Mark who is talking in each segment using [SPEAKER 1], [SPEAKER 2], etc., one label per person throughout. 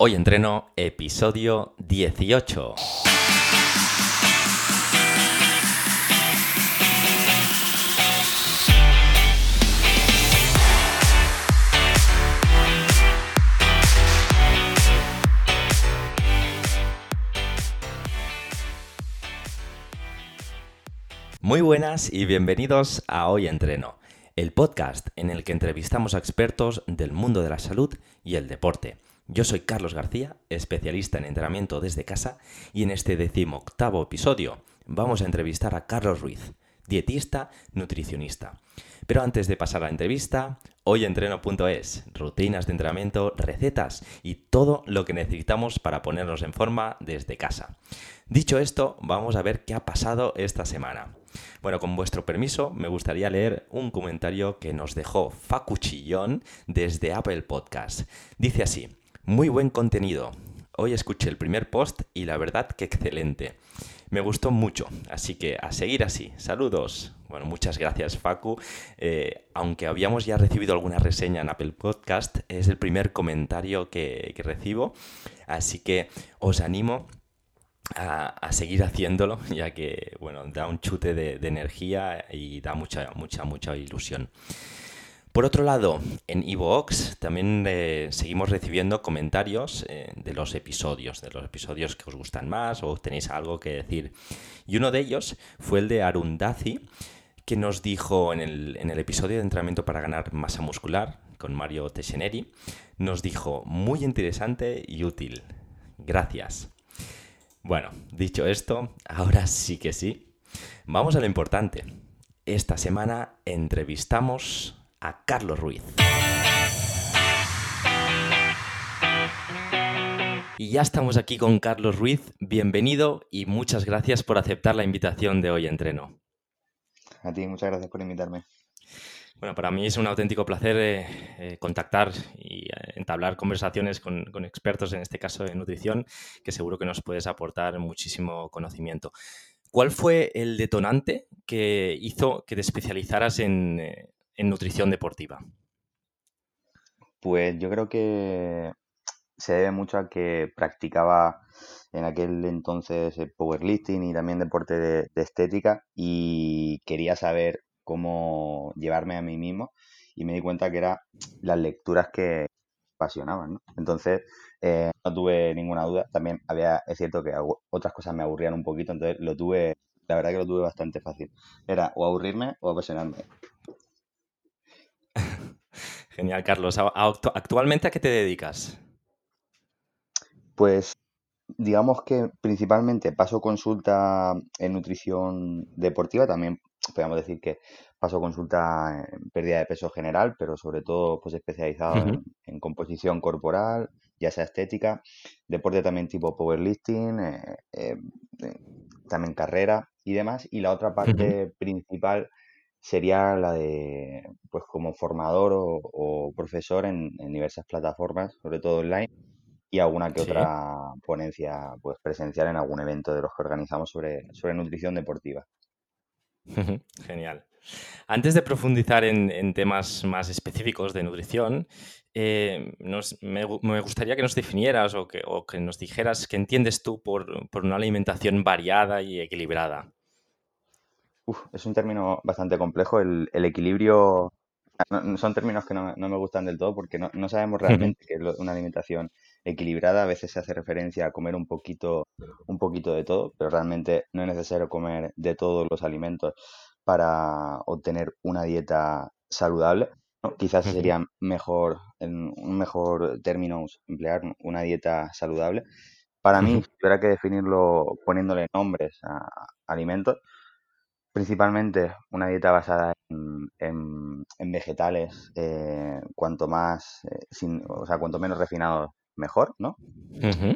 [SPEAKER 1] Hoy entreno episodio 18. Muy buenas y bienvenidos a Hoy Entreno, el podcast en el que entrevistamos a expertos del mundo de la salud y el deporte. Yo soy Carlos García, especialista en entrenamiento desde casa, y en este decimoctavo episodio vamos a entrevistar a Carlos Ruiz, dietista, nutricionista. Pero antes de pasar a la entrevista, hoyentreno.es, rutinas de entrenamiento, recetas y todo lo que necesitamos para ponernos en forma desde casa. Dicho esto, vamos a ver qué ha pasado esta semana. Bueno, con vuestro permiso, me gustaría leer un comentario que nos dejó Facuchillón desde Apple Podcast. Dice así, muy buen contenido. Hoy escuché el primer post y la verdad que excelente. Me gustó mucho, así que a seguir así. Saludos. Bueno, muchas gracias Facu. Eh, aunque habíamos ya recibido alguna reseña en Apple Podcast, es el primer comentario que, recibo, así que os animo a, seguir haciéndolo, ya que, bueno, da un chute de, energía y da mucha, mucha, mucha ilusión. Por otro lado, en Evox también eh, seguimos recibiendo comentarios eh, de los episodios, de los episodios que os gustan más o tenéis algo que decir. Y uno de ellos fue el de Arundazi, que nos dijo en el, episodio de entrenamiento para ganar masa muscular con Mario Teseneri, nos dijo muy interesante y útil. Gracias. Bueno, dicho esto, ahora sí que sí. Vamos a lo importante. Esta semana entrevistamos a Carlos Ruiz. Y ya estamos aquí con Carlos Ruiz. Bienvenido y muchas gracias por aceptar la invitación de hoy entreno.
[SPEAKER 2] A ti, muchas gracias por invitarme.
[SPEAKER 1] Bueno, para mí es un auténtico placer eh, eh, contactar y eh, entablar conversaciones con, expertos, en este caso de nutrición, que seguro que nos puedes aportar muchísimo conocimiento. ¿Cuál fue el detonante que hizo que te especializaras en, nutrición deportiva?
[SPEAKER 2] Pues yo creo que se debe mucho a que practicaba en aquel entonces powerlifting y también deporte de estética y quería saber cómo llevarme a mí mismo y me di cuenta que eran las lecturas que apasionaban, ¿no? Entonces, eh, no tuve ninguna duda. También había, es cierto que otras cosas me aburrían un poquito, entonces lo tuve, la verdad que lo tuve bastante fácil. Era o aburrirme o apasionarme.
[SPEAKER 1] Genial, Carlos. ¿Actualmente a qué te dedicas?
[SPEAKER 2] Pues digamos que principalmente paso consulta en nutrición deportiva, también podríamos decir que paso consulta en pérdida de peso general, pero sobre todo pues especializado en, composición corporal, ya sea estética, deporte también tipo powerlifting, eh, eh, eh, también carrera y demás. Y la otra parte principal sería la de, pues como formador o, profesor en, diversas plataformas, sobre todo online, y alguna que otra ponencia pues presencial en algún evento de los que organizamos sobre, sobre nutrición deportiva.
[SPEAKER 1] Genial. Antes de profundizar en, temas más específicos de nutrición, eh, me, gustaría que nos definieras o que, nos dijeras qué entiendes tú por, una alimentación variada y equilibrada.
[SPEAKER 2] Es un término bastante complejo. El, equilibrio son términos que no, me gustan del todo porque no, sabemos realmente qué es una alimentación equilibrada. A veces se hace referencia a comer un poquito, un poquito de todo, pero realmente no es necesario comer de todos los alimentos para obtener una dieta saludable. Quizás sería mejor, en un mejor término, emplear una dieta saludable. Para mí, si tuviera que definirlo poniéndole nombres a alimentos, principalmente una dieta basada en, vegetales, eh, cuanto más, eh, sin, o sea, cuanto menos refinado mejor, ¿no?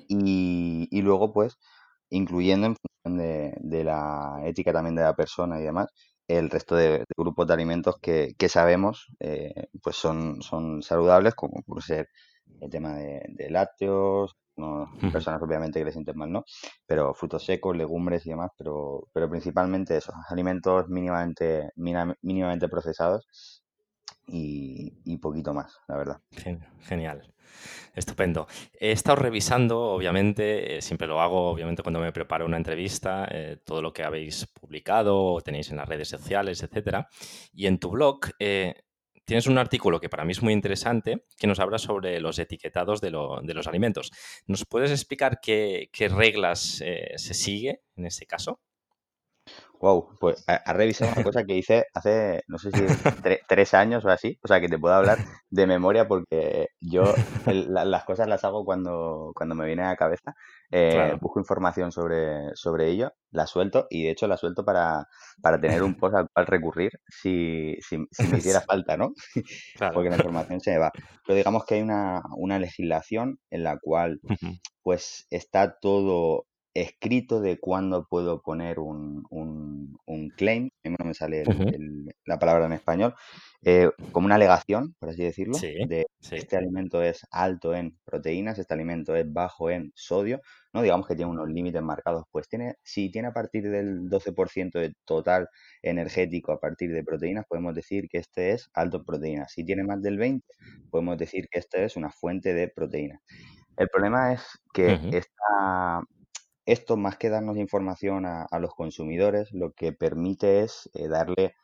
[SPEAKER 2] y, luego, pues, incluyendo en función de, la ética también de la persona y demás, el resto de, grupos de alimentos que, sabemos eh, pues son, son saludables, como por ser el tema de, lácteos, no, personas obviamente que les sienten mal, ¿no? Pero frutos secos, legumbres y demás, pero, pero principalmente esos alimentos mínimamente, mínimamente procesados y, poquito más, la verdad.
[SPEAKER 1] Genial. Estupendo. He estado revisando, obviamente, eh, siempre lo hago, obviamente, cuando me preparo una entrevista, eh, todo lo que habéis publicado o tenéis en las redes sociales, etcétera. Y en tu blog eh, tienes un artículo que para mí es muy interesante que nos habla sobre los etiquetados de, los alimentos. ¿Nos puedes explicar qué, reglas se sigue en este caso?
[SPEAKER 2] Wow, pues ha revisado una cosa que hice hace, no sé si tres años o así, o sea que te puedo hablar de memoria porque yo las cosas las hago cuando, cuando me viene a la cabeza, eh, busco información sobre, sobre ello, la suelto y de hecho la suelto para, para tener un post al cual recurrir si, si, me hiciera falta, ¿no? Porque la información se me va. Pero digamos que hay una, una legislación en la cual pues está todo escrito de cuándo puedo poner un, un, un claim, no me sale la palabra en español, eh, como una alegación, por así decirlo, de este alimento es alto en proteínas, este alimento es bajo en sodio, ¿no? Digamos que tiene unos límites marcados, pues tiene, si tiene a partir del 12% de total energético a partir de proteínas, podemos decir que este es alto en proteínas. Si tiene más del 20, podemos decir que este es una fuente de proteínas. El problema es que esta, esto, más que darnos información a, los consumidores, lo que permite es eh, darle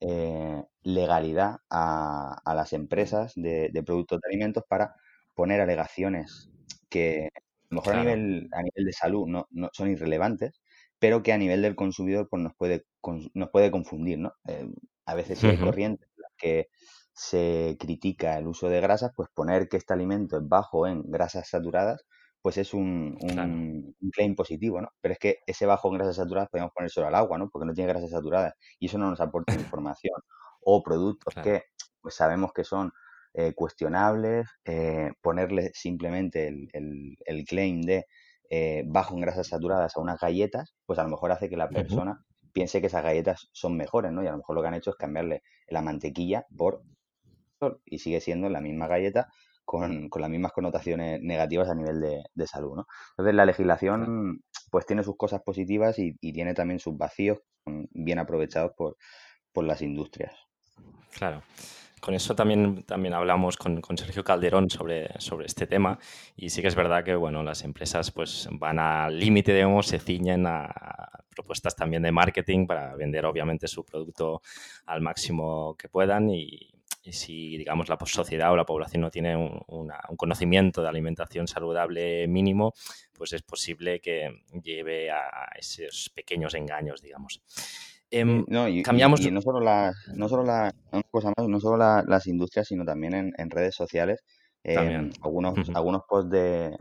[SPEAKER 2] eh, legalidad a, las empresas de, productos de alimentos para poner alegaciones que a lo mejor a, nivel, a nivel de salud no, no, son irrelevantes, pero que a nivel del consumidor pues, nos, puede, nos puede confundir. ¿no? Eh, a veces si hay corrientes en las que se critica el uso de grasas, pues poner que este alimento es bajo en grasas saturadas pues es un, claim positivo, ¿no? Pero es que ese bajo en grasas saturadas podemos poner solo al agua, ¿no? Porque no tiene grasas saturadas y eso no nos aporta información. O productos que pues sabemos que son eh, cuestionables, eh, ponerle simplemente el, claim de eh, bajo en grasas saturadas a unas galletas, pues a lo mejor hace que la persona piense que esas galletas son mejores, ¿no? Y a lo mejor lo que han hecho es cambiarle la mantequilla por y sigue siendo la misma galleta con, las mismas connotaciones negativas a nivel de, salud. ¿no? Entonces la legislación pues tiene sus cosas positivas y, tiene también sus vacíos bien aprovechados por, las industrias.
[SPEAKER 1] Claro. Con eso también, también hablamos con, Sergio Calderón sobre, sobre este tema y sí que es verdad que bueno, las empresas pues van al límite, digamos, se ciñen a propuestas también de marketing para vender obviamente su producto al máximo que puedan y, si, digamos, la sociedad o la población no tiene un, conocimiento de alimentación saludable mínimo, pues es posible que lleve a esos pequeños engaños, digamos.
[SPEAKER 2] Em, no, y, cambiamos... y, no solo las, no solo la, cosa más, no solo las industrias, sino también en, redes sociales. Em, algunos, algunos posts de,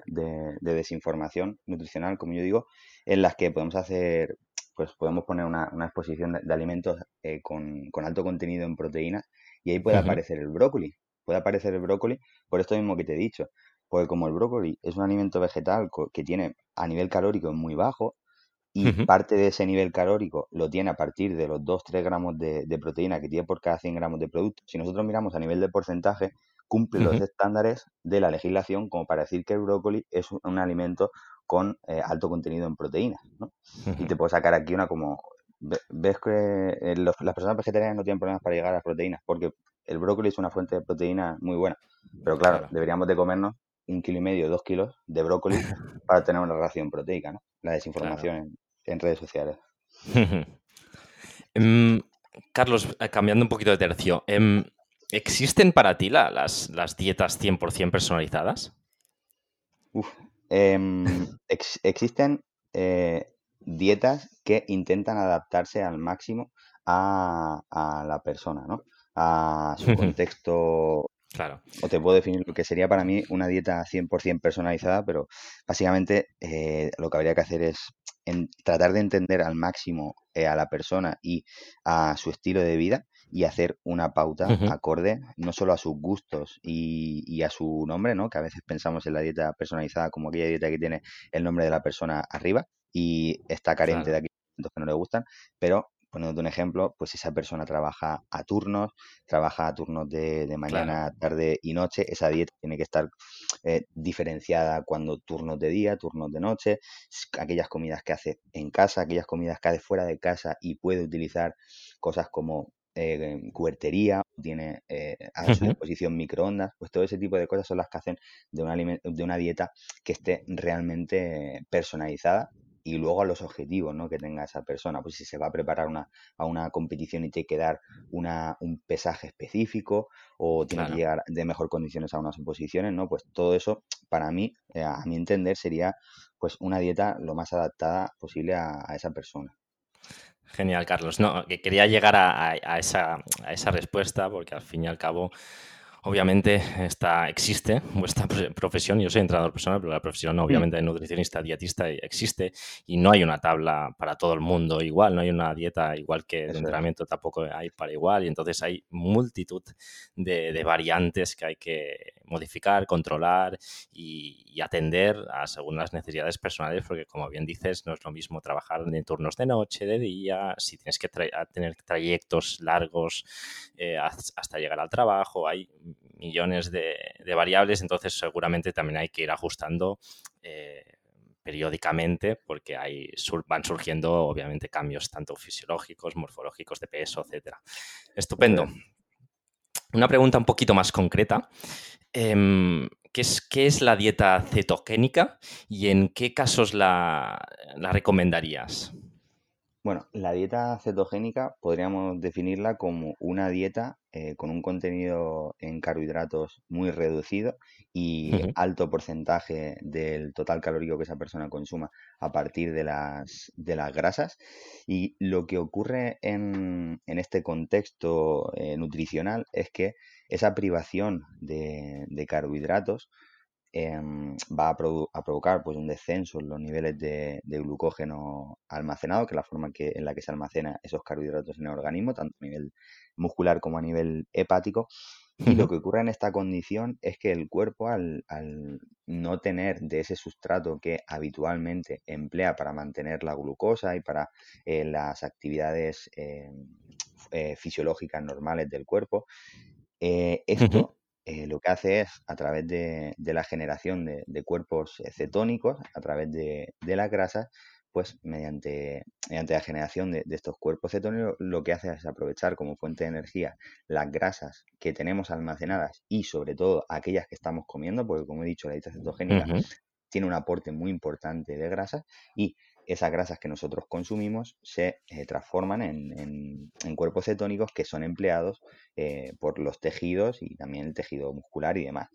[SPEAKER 2] desinformación nutricional, como yo digo, en las que podemos hacer, pues podemos poner una, exposición de, alimentos eh, con, con, alto contenido en proteínas y ahí puede aparecer el brócoli. Puede aparecer el brócoli por esto mismo que te he dicho. Porque como el brócoli es un alimento vegetal que tiene a nivel calórico muy bajo y parte de ese nivel calórico lo tiene a partir de los 2-3 gramos de, proteína que tiene por cada 100 gramos de producto, si nosotros miramos a nivel de porcentaje, cumple los estándares de la legislación como para decir que el brócoli es un, alimento con eh, alto contenido en proteínas. Y te puedo sacar aquí una como ves que eh, las personas vegetarianas no tienen problemas para llegar a las proteínas, porque el brócoli es una fuente de proteína muy buena. Pero claro, deberíamos de comernos un kilo y medio, dos kilos de brócoli para tener una ración proteica, ¿no? La desinformación en, redes sociales.
[SPEAKER 1] Em, Carlos, eh, cambiando un poquito de tercio, em, ¿existen para ti las, las dietas 100% personalizadas?
[SPEAKER 2] Uf, em, existen eh, dietas que intentan adaptarse al máximo a, la persona, ¿no? A su contexto.
[SPEAKER 1] Claro.
[SPEAKER 2] O te puedo definir lo que sería para mí una dieta 100% personalizada, pero básicamente eh, lo que habría que hacer es tratar de entender al máximo eh, a la persona y a su estilo de vida y hacer una pauta acorde no solo a sus gustos y, y, a su nombre, ¿no? Que a veces pensamos en la dieta personalizada como aquella dieta que tiene el nombre de la persona arriba, y está carente de aquellos que no le gustan, pero poniéndote un ejemplo, pues esa persona trabaja a turnos, trabaja a turnos de, mañana, tarde y noche, esa dieta tiene que estar eh, diferenciada cuando turnos de día, turnos de noche, aquellas comidas que hace en casa, aquellas comidas que hace fuera de casa y puede utilizar cosas como eh, cubertería, tiene eh, a su disposición microondas, pues todo ese tipo de cosas son las que hacen de una, de una dieta que esté realmente personalizada y luego a los objetivos ¿no? que tenga esa persona. Pues si se va a preparar una, a una competición y tiene que dar una, un pesaje específico o tiene que llegar de mejor condiciones a unas oposiciones, ¿no? Pues todo eso, para mí, eh, a mi entender, sería pues una dieta lo más adaptada posible a, esa persona.
[SPEAKER 1] Genial, Carlos. No, que quería llegar a, a, esa, a esa respuesta porque al fin y al cabo Obviamente está, existe vuestra profesión, yo soy entrenador personal, pero la profesión mm. obviamente de nutricionista, dietista existe. Y no hay una tabla para todo el mundo igual, no hay una dieta igual que de entrenamiento tampoco hay para igual. Y entonces hay multitud de, variantes que hay que modificar, controlar y, atender a, según las necesidades personales, porque como bien dices, no es lo mismo trabajar en turnos de noche, de día, si tienes que tener trayectos largos eh, hasta llegar al trabajo, hay millones de, variables, entonces seguramente también hay que ir ajustando eh, periódicamente porque hay, van surgiendo obviamente cambios tanto fisiológicos, morfológicos, de peso, etcétera. Estupendo. Una pregunta un poquito más concreta. Em, ¿qué, es, ¿Qué es la dieta cetogénica y en qué casos la, la recomendarías?
[SPEAKER 2] Bueno, la dieta cetogénica podríamos definirla como una dieta eh, con un contenido en carbohidratos muy reducido y alto porcentaje del total calórico que esa persona consuma a partir de las, de las grasas. Y lo que ocurre en, en este contexto eh, nutricional es que esa privación de, de carbohidratos Em, va a, provocar pues, un descenso en los niveles de, glucógeno almacenado, que es la forma que, en la que se almacena esos carbohidratos en el organismo, tanto a nivel muscular como a nivel hepático. Y lo que ocurre en esta condición es que el cuerpo, al, no tener de ese sustrato que habitualmente emplea para mantener la glucosa y para eh, las actividades eh, eh, fisiológicas normales del cuerpo, esto eh, lo que hace es, a través de, la generación de, cuerpos eh, cetónicos, a través de, las grasas, pues mediante, mediante la generación de, estos cuerpos cetónicos, lo que hace es aprovechar como fuente de energía las grasas que tenemos almacenadas y sobre todo aquellas que estamos comiendo, porque como he dicho, la dieta cetogénica tiene un aporte muy importante de grasas y esas grasas que nosotros consumimos se eh, transforman en, cuerpos cetónicos que son empleados eh, por los tejidos y también el tejido muscular y demás.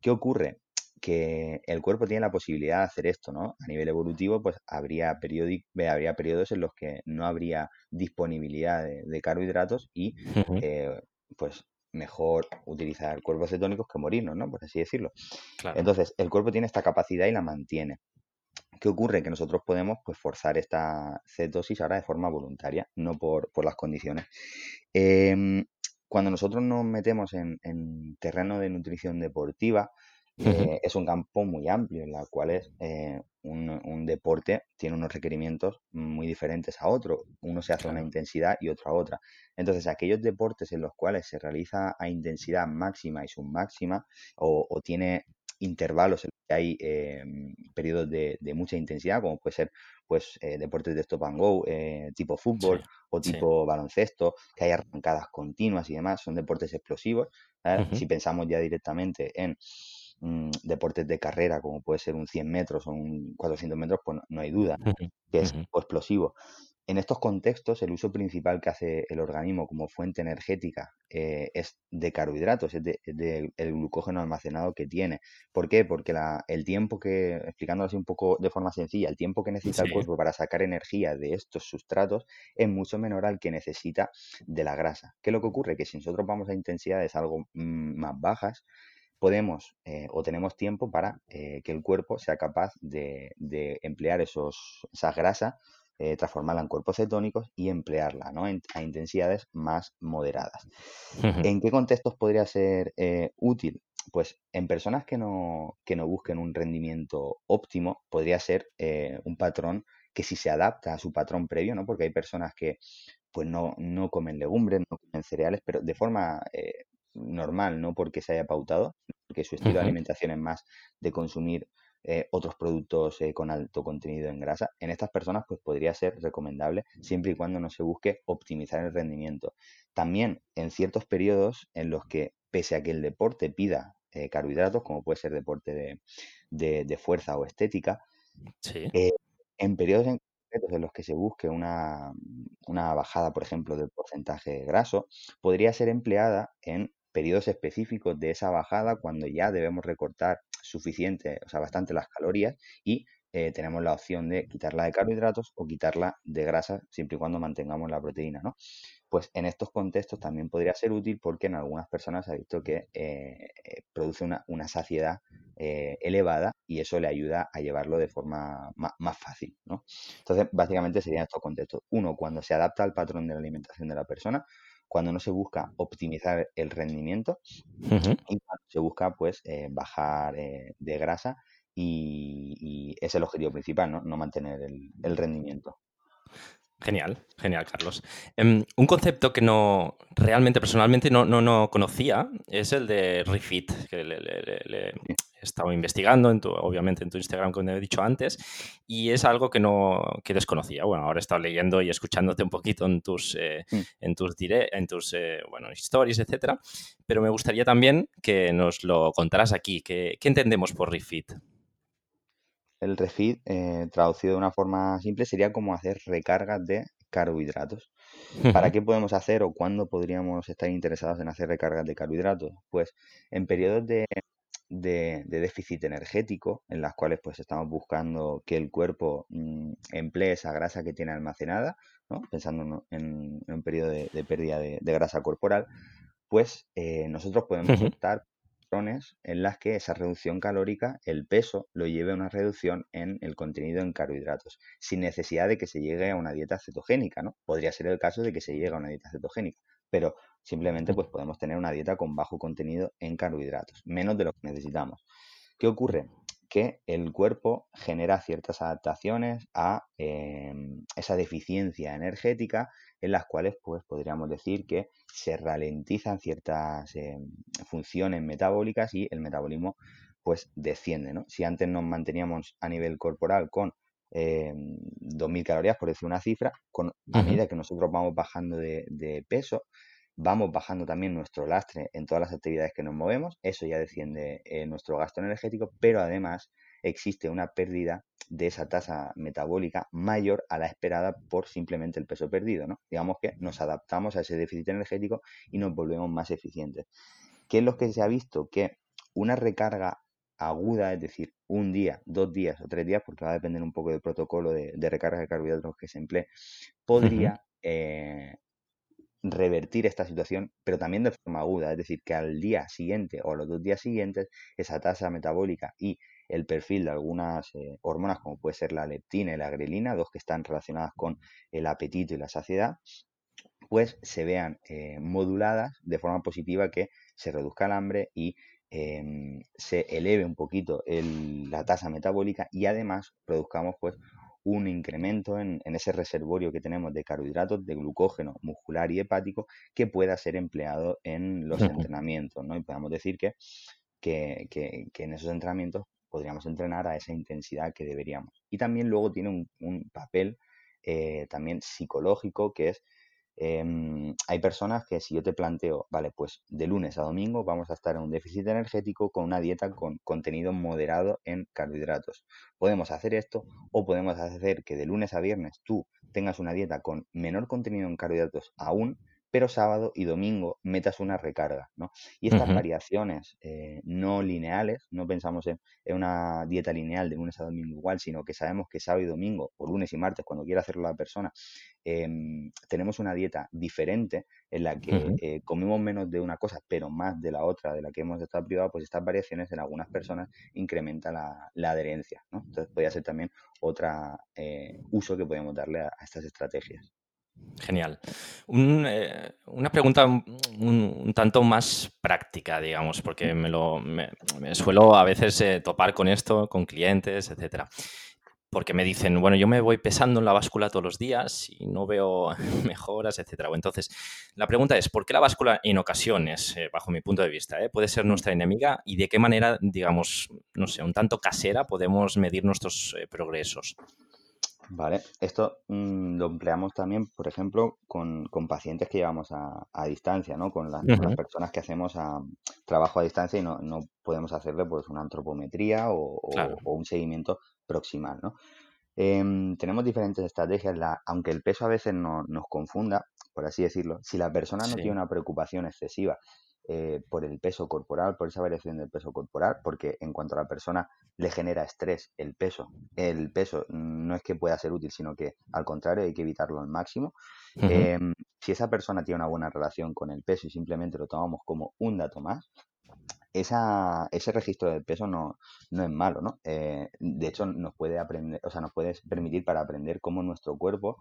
[SPEAKER 2] ¿Qué ocurre? que el cuerpo tiene la posibilidad de hacer esto, ¿no? A nivel evolutivo, pues habría, habría periodos en los que no habría disponibilidad de, carbohidratos y eh, pues mejor utilizar cuerpos cetónicos que morirnos, ¿no? Por así decirlo. Entonces, el cuerpo tiene esta capacidad y la mantiene. ¿Qué ocurre? Que nosotros podemos pues, forzar esta cetosis ahora de forma voluntaria, no por, las condiciones. Em, cuando nosotros nos metemos en, terreno de nutrición deportiva, eh, es un campo muy amplio en el cual es, eh, un, deporte tiene unos requerimientos muy diferentes a otro. Uno se hace a una intensidad y otro a otra. Entonces, aquellos deportes en los cuales se realiza a intensidad máxima y submáxima o, o tiene intervalos en los que hay em, periodos de, mucha intensidad, como puede ser pues eh, deportes de stop and go, eh, tipo fútbol o tipo baloncesto, que hay arrancadas continuas y demás, son deportes explosivos. Si pensamos ya directamente en mm, deportes de carrera, como puede ser un 100 metros o un 400 metros, pues no, hay duda que es explosivo. En estos contextos, el uso principal que hace el organismo como fuente energética eh, es de carbohidratos, es del glucógeno almacenado que tiene. ¿Por qué? Porque el tiempo que, explicándolo así un poco de forma sencilla, el tiempo que necesita el cuerpo para sacar energía de estos sustratos es mucho menor al que necesita de la grasa. ¿Qué es lo que ocurre? Que si nosotros vamos a intensidades algo mm, más bajas, podemos eh, o tenemos tiempo para eh, que el cuerpo sea capaz de, emplear esos, esas grasas eh, transformarla en cuerpos cetónicos y emplearla ¿no? a intensidades más moderadas. ¿En qué contextos podría ser eh, útil? Pues en personas que no, que no busquen un rendimiento óptimo, podría ser eh, un patrón que si se adapta a su patrón previo, ¿no? Porque hay personas que pues no, no comen legumbres, no comen cereales, pero de forma normal, no porque se haya pautado, porque su estilo de alimentación es más de consumir eh, otros productos eh, con alto contenido en grasa, en estas personas pues podría ser recomendable siempre y cuando no se busque optimizar el rendimiento. También en ciertos periodos en los que, pese a que el deporte pida eh, carbohidratos, como puede ser deporte de, fuerza o estética, en periodos en en los que se busque una, una, bajada, por ejemplo, del porcentaje graso, podría ser empleada en periodos específicos de esa bajada cuando ya debemos recortar suficiente, o sea, bastante las calorías y eh, tenemos la opción de quitarla de carbohidratos o quitarla de grasa siempre y cuando mantengamos la proteína, ¿no? Pues en estos contextos también podría ser útil porque en algunas personas se ha visto que eh, eh, produce una, saciedad elevada y eso le ayuda a llevarlo de forma más, fácil, ¿no? Entonces, básicamente serían estos contextos. Uno, cuando se adapta al patrón de la alimentación de la persona, cuando no se busca optimizar el rendimiento y cuando se busca pues bajar de grasa y, es el objetivo principal, ¿no? No mantener el, rendimiento.
[SPEAKER 1] Genial, genial, Carlos. Em, un concepto que no realmente personalmente no, no, conocía es el de refit, que le, he estado investigando, en tu, obviamente en tu Instagram, como he dicho antes, y es algo que no que desconocía. Bueno, ahora he estado leyendo y escuchándote un poquito en tus, eh, mm. en tus, en tus eh, bueno, stories, etcétera, pero me gustaría también que nos lo contaras aquí. ¿Qué, qué entendemos por refit?
[SPEAKER 2] El refit, eh, traducido de una forma simple, sería como hacer recargas de carbohidratos. ¿Para qué podemos hacer o cuándo podríamos estar interesados en hacer recargas de carbohidratos? Pues en periodos de, déficit energético, en las cuales pues estamos buscando que el cuerpo mm, emplee esa grasa que tiene almacenada, pensando en, un periodo de, pérdida de, grasa corporal, pues eh, nosotros podemos optar en las que esa reducción calórica, el peso, lo lleve a una reducción en el contenido en carbohidratos, sin necesidad de que se llegue a una dieta cetogénica, ¿no? Podría ser el caso de que se llegue a una dieta cetogénica, pero simplemente pues podemos tener una dieta con bajo contenido en carbohidratos, menos de lo que necesitamos. ¿Qué ocurre? que el cuerpo genera ciertas adaptaciones a em, esa deficiencia energética en las cuales pues podríamos decir que se ralentizan ciertas em, funciones metabólicas y el metabolismo pues desciende. ¿no? Si antes nos manteníamos a nivel corporal con 2.000 em, calorías, por decir una cifra, con, a medida que nosotros vamos bajando de peso, vamos bajando también nuestro lastre en todas las actividades que nos movemos, eso ya desciende eh, nuestro gasto energético, pero además existe una pérdida de esa tasa metabólica mayor a la esperada por simplemente el peso perdido, ¿no? Digamos que nos adaptamos a ese déficit energético y nos volvemos más eficientes. ¿Qué es lo que se ha visto? Que una recarga aguda, es decir, un día, dos días o tres días, porque va a depender un poco del protocolo de, recarga de carbohidratos que se emplee, podría revertir esta situación, pero también de forma aguda, es decir, que al día siguiente o a los dos días siguientes esa tasa metabólica y el perfil de algunas eh, hormonas como puede ser la leptina y la grelina, dos que están relacionadas con el apetito y la saciedad, pues se vean eh, moduladas de forma positiva que se reduzca el hambre y em, se eleve un poquito la tasa metabólica y además produzcamos pues un incremento en, ese reservorio que tenemos de carbohidratos, de glucógeno muscular y hepático que pueda ser empleado en los entrenamientos, ¿no? Y podemos decir que, que, en esos entrenamientos podríamos entrenar a esa intensidad que deberíamos. Y también luego tiene un, papel eh, también psicológico que es Em, hay personas que si yo te planteo, vale, pues de lunes a domingo vamos a estar en un déficit energético con una dieta con contenido moderado en carbohidratos. Podemos hacer esto o podemos hacer que de lunes a viernes tú tengas una dieta con menor contenido en carbohidratos aún, pero sábado y domingo metas una recarga, ¿no? Y estas variaciones eh, no lineales, no pensamos en, una dieta lineal de lunes a domingo igual, sino que sabemos que sábado y domingo, o lunes y martes, cuando quiera hacerlo la persona, em, tenemos una dieta diferente en la que eh, comemos menos de una cosa, pero más de la otra, de la que hemos estado privados, pues estas variaciones en algunas personas incrementan la, adherencia, ¿no? Entonces podría ser también otro eh, uso que podemos darle a estas estrategias.
[SPEAKER 1] Genial. Eh, una pregunta un, tanto más práctica, digamos, porque me, me, suelo a veces eh, topar con esto, con clientes, etcétera. porque me dicen, bueno, yo me voy pesando en la báscula todos los días y no veo mejoras, etcétera. Entonces, la pregunta es, ¿por qué la báscula en ocasiones, eh, bajo mi punto de vista, puede ser nuestra enemiga y de qué manera, digamos, no sé, un tanto casera podemos medir nuestros progresos?
[SPEAKER 2] Vale, esto mm, lo empleamos también, por ejemplo, con, pacientes que llevamos a, distancia, ¿no? Con, las personas que hacemos a, trabajo a distancia y no, podemos hacerle pues una antropometría o, un seguimiento proximal, ¿no? Em, tenemos diferentes estrategias, aunque el peso a veces no, nos confunda, por así decirlo, si la persona no tiene una preocupación excesiva eh, por el peso corporal, por esa variación del peso corporal, porque en cuanto a la persona le genera estrés el peso, el peso no es que pueda ser útil, sino que al contrario hay que evitarlo al máximo. Em, si esa persona tiene una buena relación con el peso y simplemente lo tomamos como un dato más, esa, ese registro del peso no, no es malo, ¿no? Eh, de hecho, nos puede aprender, o sea, nos puede permitir para aprender cómo nuestro cuerpo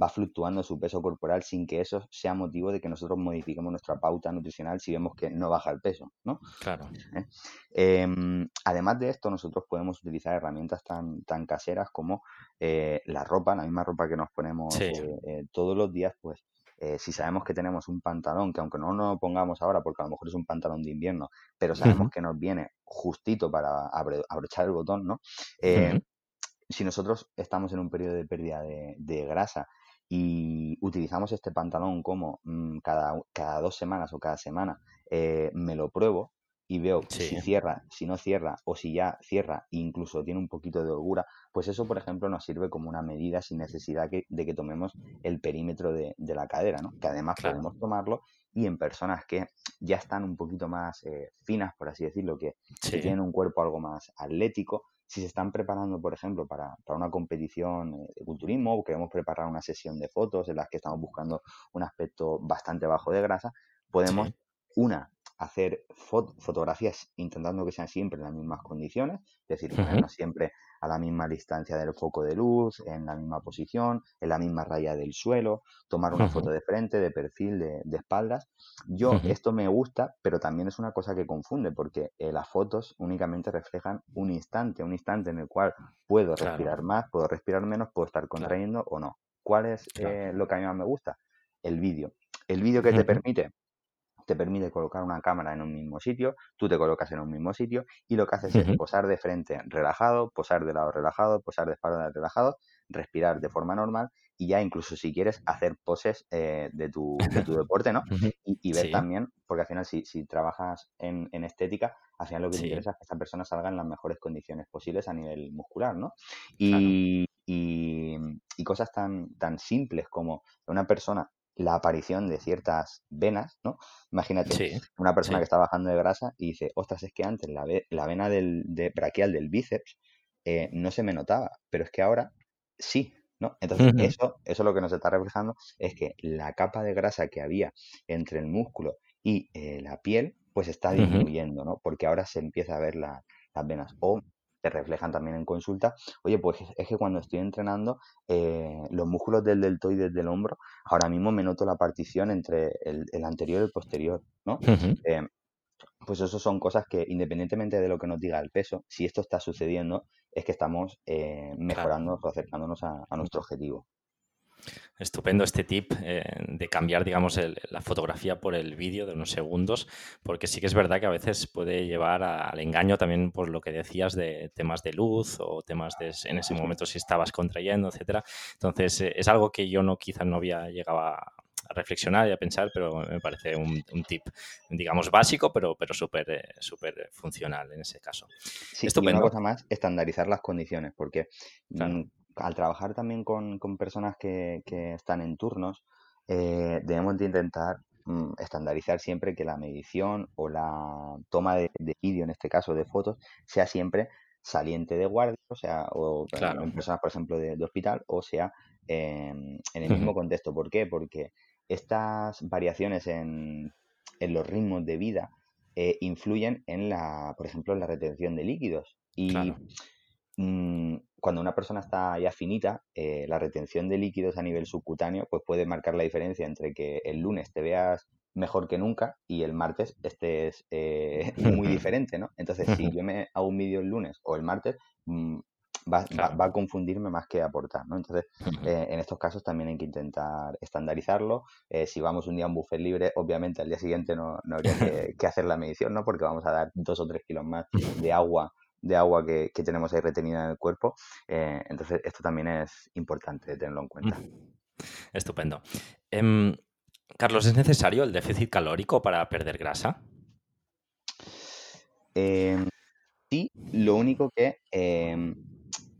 [SPEAKER 2] va fluctuando su peso corporal sin que eso sea motivo de que nosotros modifiquemos nuestra pauta nutricional si vemos que no baja el peso, ¿no?
[SPEAKER 1] Claro.
[SPEAKER 2] ¿Eh? Em, además de esto, nosotros podemos utilizar herramientas tan, tan caseras como eh, la ropa, la misma ropa que nos ponemos eh, todos los días, pues si sabemos que tenemos un pantalón, que aunque no nos lo pongamos ahora, porque a lo mejor es un pantalón de invierno, pero sabemos que nos viene justito para abrochar el botón, ¿no? Si nosotros estamos en un periodo de pérdida de grasa y utilizamos este pantalón como mm, cada, cada, dos semanas o cada semana eh, me lo pruebo y veo si cierra, si no cierra o si ya cierra e incluso tiene un poquito de holgura, pues eso, por ejemplo, nos sirve como una medida sin necesidad de que tomemos el perímetro de, la cadera, ¿no? Que además podemos tomarlo y en personas que ya están un poquito más eh, finas, por así decirlo, que, tienen un cuerpo algo más atlético, si se están preparando, por ejemplo, para, una competición eh, de culturismo o queremos preparar una sesión de fotos en las que estamos buscando un aspecto bastante bajo de grasa, podemos, una, hacer fotografías intentando que sean siempre en las mismas condiciones, es decir, ponernos siempre a la misma distancia del foco de luz, en la misma posición, en la misma raya del suelo, tomar una foto de frente, de perfil, de, espaldas. Yo esto me gusta, pero también es una cosa que confunde, porque eh, las fotos únicamente reflejan un instante, un instante en el cual puedo respirar más, puedo respirar menos, puedo estar contrayendo o no. ¿Cuál es eh, lo que a mí más me gusta? El vídeo. El vídeo que te permite te permite colocar una cámara en un mismo sitio, tú te colocas en un mismo sitio y lo que haces es posar de frente relajado, posar de lado relajado, posar de espalda relajado, respirar de forma normal y ya incluso si quieres hacer poses eh, de, tu, de, tu, deporte, ¿no? Y, ver también, porque al final si, si trabajas en, estética, al final lo que te interesa es que esa persona salga en las mejores condiciones posibles a nivel muscular, ¿no? Y, y, y, cosas tan, tan simples como una persona la aparición de ciertas venas, ¿no? Imagínate una persona que está bajando de grasa y dice, ostras, es que antes la, la vena del, de, braquial del bíceps eh, no se me notaba, pero es que ahora sí, ¿no? Entonces, eso, eso lo que nos está reflejando es que la capa de grasa que había entre el músculo y eh, la piel, pues está disminuyendo, ¿no? Porque ahora se empieza a ver las venas. O te reflejan también en consulta, oye, pues es que cuando estoy entrenando, eh, los músculos del deltoides del hombro, ahora mismo me noto la partición entre el, anterior y el posterior, ¿no? Eh, pues eso son cosas que independientemente de lo que nos diga el peso, si esto está sucediendo, es que estamos eh, mejorando o acercándonos a, nuestro objetivo.
[SPEAKER 1] Estupendo este tip eh, de cambiar, digamos, la fotografía por el vídeo de unos segundos, porque sí que es verdad que a veces puede llevar al engaño también por lo que decías de temas de luz o temas de en ese momento si estabas contrayendo, etcétera. Entonces, eh, es algo que yo no quizás no había llegado a, reflexionar y a pensar, pero me parece un, tip, digamos, básico, pero, pero súper eh, súper funcional en ese caso.
[SPEAKER 2] Sí, y una cosa más, estandarizar las condiciones, porque mm, al trabajar también con, personas que, están en turnos, eh, debemos de intentar mm, estandarizar siempre que la medición o la toma de, vídeo, en este caso de fotos, sea siempre saliente de guardia, o sea, o en personas, por ejemplo, de, hospital, o sea, en el mismo contexto. ¿Por qué? Porque estas variaciones en, los ritmos de vida eh, influyen en la, por ejemplo, en la retención de líquidos. Y mm, cuando una persona está ya finita, eh, la retención de líquidos a nivel subcutáneo pues puede marcar la diferencia entre que el lunes te veas mejor que nunca y el martes estés eh, muy diferente, ¿no? Entonces, si yo me hago un vídeo el lunes o el martes, mm, va, va, a confundirme más que aportar, ¿no? Entonces, eh, en estos casos también hay que intentar estandarizarlo. Eh, si vamos un día a un buffet libre, obviamente al día siguiente no, no habría que, hacer la medición, ¿no? Porque vamos a dar dos o tres kilos más de agua de agua que, que tenemos ahí retenida en el cuerpo. Eh, entonces, esto también es importante tenerlo en cuenta.
[SPEAKER 1] Estupendo. Em, Carlos, ¿es necesario el déficit calórico para perder grasa?
[SPEAKER 2] Em, sí, lo único que em,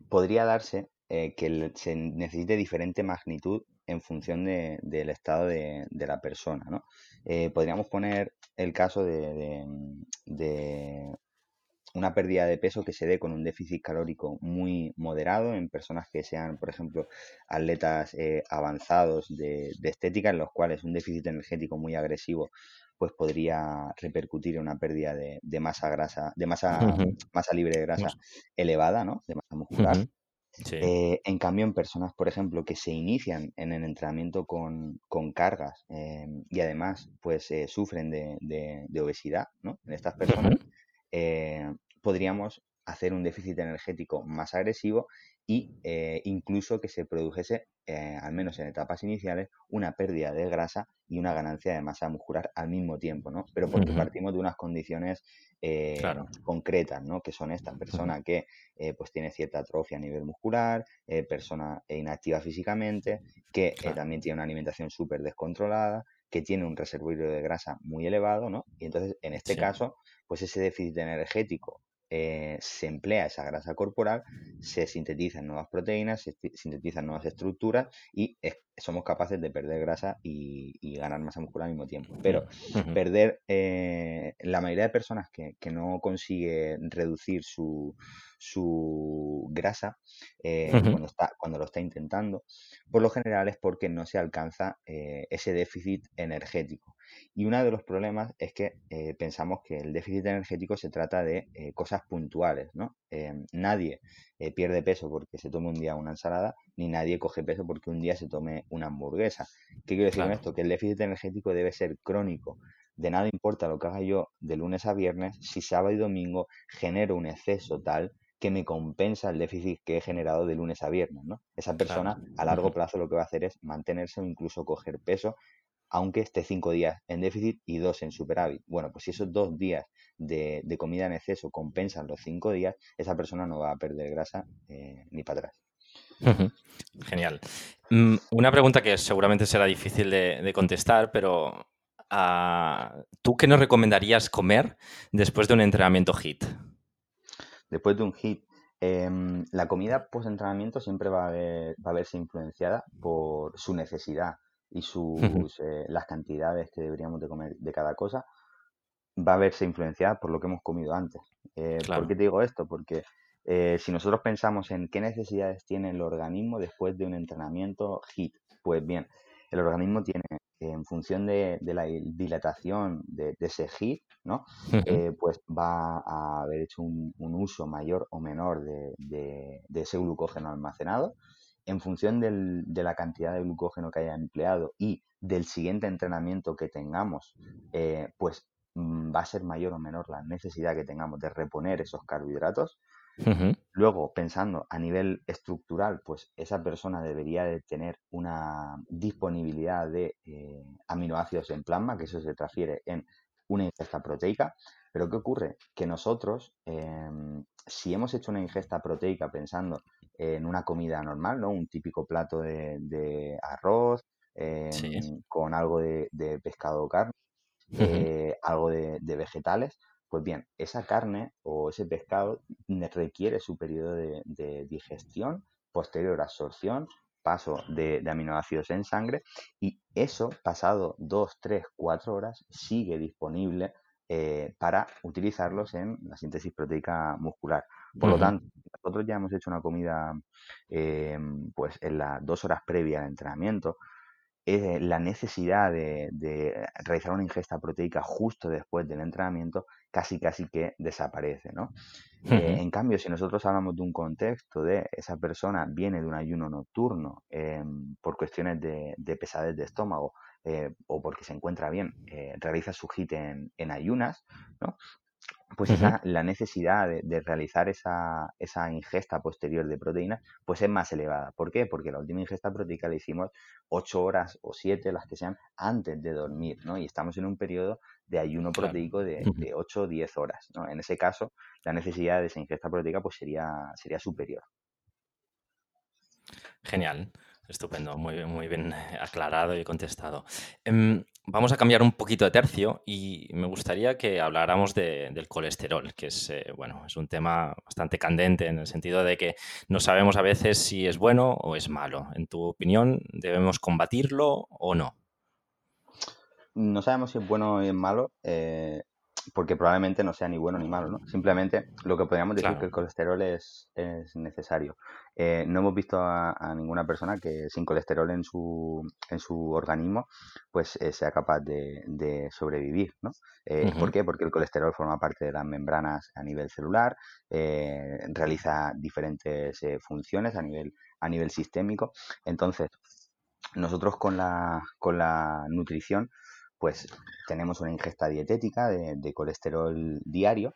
[SPEAKER 2] podría darse eh, que se necesite diferente magnitud en función del estado de, la persona. ¿no? Eh, podríamos poner el caso de, una pérdida de peso que se dé con un déficit calórico muy moderado en personas que sean, por ejemplo, atletas eh, avanzados de, estética, en los cuales un déficit energético muy agresivo pues podría repercutir en una pérdida de, masa grasa, de masa, masa libre de grasa elevada, ¿no? De masa muscular. Eh, en cambio, en personas, por ejemplo, que se inician en el entrenamiento con, cargas eh, y además pues sufren de, obesidad, ¿no? En estas personas, eh, podríamos hacer un déficit energético más agresivo y eh, incluso que se produjese, eh, al menos en etapas iniciales, una pérdida de grasa y una ganancia de masa muscular al mismo tiempo, ¿no? Pero porque partimos de unas condiciones concretas, ¿no? Que son esta persona que pues tiene cierta atrofia a nivel muscular, persona inactiva físicamente, que también tiene una alimentación súper descontrolada, que tiene un reservorio de grasa muy elevado, ¿no? Y entonces, en este caso, pues ese déficit energético eh, se emplea esa grasa corporal, se sintetizan nuevas proteínas, se sintetizan nuevas estructuras y somos capaces de perder grasa y, ganar masa muscular al mismo tiempo. Pero perder, eh, la mayoría de personas que, no consigue reducir su, grasa eh, cuando, está, cuando lo está intentando, por lo general es porque no se alcanza ese déficit energético. Y uno de los problemas es que eh, pensamos que el déficit energético se trata de eh, cosas puntuales, ¿no? Eh, nadie pierde peso porque se tome un día una ensalada, ni nadie coge peso porque un día se tome una hamburguesa. ¿Qué quiero decir con esto? Que el déficit energético debe ser crónico. De nada importa lo que haga yo de lunes a viernes, si sábado y domingo genero un exceso tal que me compensa el déficit que he generado de lunes a viernes, ¿no? Esa persona a largo plazo lo que va a hacer es mantenerse o incluso coger peso aunque esté cinco días en déficit y dos en superávit. Bueno, pues si esos dos días de, comida en exceso compensan los cinco días, esa persona no va a perder grasa eh, ni para atrás.
[SPEAKER 1] Genial. Mm, una pregunta que seguramente será difícil de, contestar, pero ah, ¿tú qué nos recomendarías comer después de un entrenamiento HIT?
[SPEAKER 2] Después de un HIT, em, la comida post-entrenamiento siempre va a, va a verse influenciada por su necesidad y sus, eh, las cantidades que deberíamos de comer de cada cosa, va a verse influenciada por lo que hemos comido antes. Eh, ¿Por qué te digo esto? Porque eh, si nosotros pensamos en qué necesidades tiene el organismo después de un entrenamiento HIT, pues bien, el organismo tiene, en función de, la dilatación de, ese HIT, ¿no? pues va a haber hecho un, uso mayor o menor de, de ese glucógeno almacenado en función de la cantidad de glucógeno que haya empleado y del siguiente entrenamiento que tengamos, eh, pues mm, va a ser mayor o menor la necesidad que tengamos de reponer esos carbohidratos. Luego, pensando a nivel estructural, pues esa persona debería de tener una disponibilidad de eh, aminoácidos en plasma, que eso se transfiere en una ingesta proteica. Pero ¿qué ocurre? Que nosotros, em, si hemos hecho una ingesta proteica pensando en una comida normal, ¿no? Un típico plato de, arroz em, con algo de, pescado o carne, eh, algo de, vegetales. Pues bien, esa carne o ese pescado requiere su periodo de, digestión, posterior absorción, paso de, aminoácidos en sangre y eso, pasado 2, 3, 4 horas, sigue disponible eh, para utilizarlos en la síntesis proteica muscular. Por lo tanto, nosotros ya hemos hecho una comida eh, pues en las dos horas previas al entrenamiento. Eh, la necesidad de, realizar una ingesta proteica justo después del entrenamiento casi casi que desaparece, ¿no? Eh, en cambio, si nosotros hablamos de un contexto de esa persona viene de un ayuno nocturno por cuestiones de, pesadez de estómago o porque se encuentra bien, realiza su HIT en, en ayunas, ¿no? Pues esa, la necesidad de, realizar esa, esa, ingesta posterior de proteínas, pues es más elevada. ¿Por qué? Porque la última ingesta proteica la hicimos 8 horas o 7, las que sean, antes de dormir, ¿no? Y estamos en un periodo de ayuno proteico de, de 8 o 10 horas, ¿no? En ese caso, la necesidad de esa ingesta proteica pues sería, sería superior.
[SPEAKER 1] Genial. Estupendo, muy, muy bien aclarado y contestado. Em, vamos a cambiar un poquito de tercio y me gustaría que habláramos del colesterol, que es, eh, bueno, es un tema bastante candente en el sentido de que no sabemos a veces si es bueno o es malo. En tu opinión, ¿debemos combatirlo o no?
[SPEAKER 2] No sabemos si es bueno o es malo. Eh, porque probablemente no sea ni bueno ni malo, ¿no? Simplemente lo que podríamos decir que el colesterol es, es necesario. Eh, no hemos visto a, ninguna persona que sin colesterol en su, en su organismo pues eh, sea capaz de, sobrevivir, ¿no? Eh, ¿Por qué? Porque el colesterol forma parte de las membranas a nivel celular, realiza diferentes funciones a nivel, a nivel sistémico. Entonces, nosotros con la, con la nutrición pues tenemos una ingesta dietética de, colesterol diario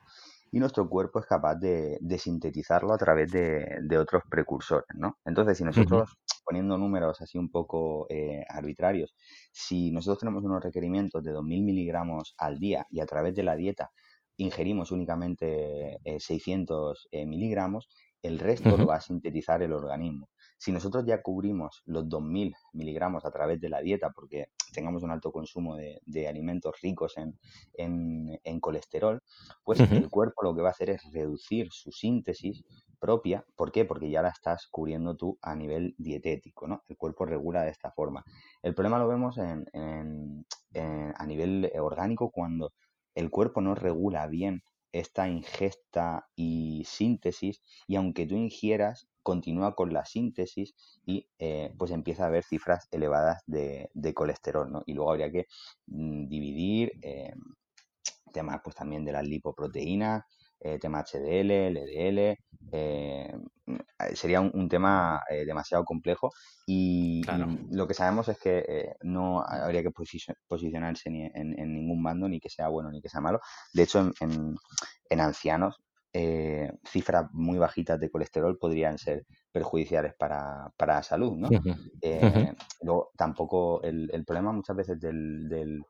[SPEAKER 2] y nuestro cuerpo es capaz de, sintetizarlo a través de, otros precursores, ¿no? Entonces, si nosotros, poniendo números así un poco eh, arbitrarios, si nosotros tenemos unos requerimientos de 2.000 miligramos al día y a través de la dieta ingerimos únicamente 600 eh, eh, miligramos, el resto lo va a sintetizar el organismo. Si nosotros ya cubrimos los 2.000 miligramos a través de la dieta porque tengamos un alto consumo de, alimentos ricos en, colesterol, pues el cuerpo lo que va a hacer es reducir su síntesis propia. ¿Por qué? Porque ya la estás cubriendo tú a nivel dietético, ¿no? El cuerpo regula de esta forma. El problema lo vemos a nivel orgánico cuando el cuerpo no regula bien esta ingesta y síntesis y aunque tú ingieras continúa con la síntesis y eh, pues empieza a haber cifras elevadas de, colesterol, ¿no? Y luego habría que mm, dividir eh, temas pues también de las lipoproteínas, eh, tema HDL, LDL, mm, sería un, tema demasiado complejo y, lo que sabemos es que no habría que posicionarse ni en, ningún bando, ni que sea bueno ni que sea malo. De hecho, en, en ancianos eh, cifras muy bajitas de colesterol podrían ser perjudiciales para, la salud, ¿no? Eh, luego, tampoco el, problema muchas veces del,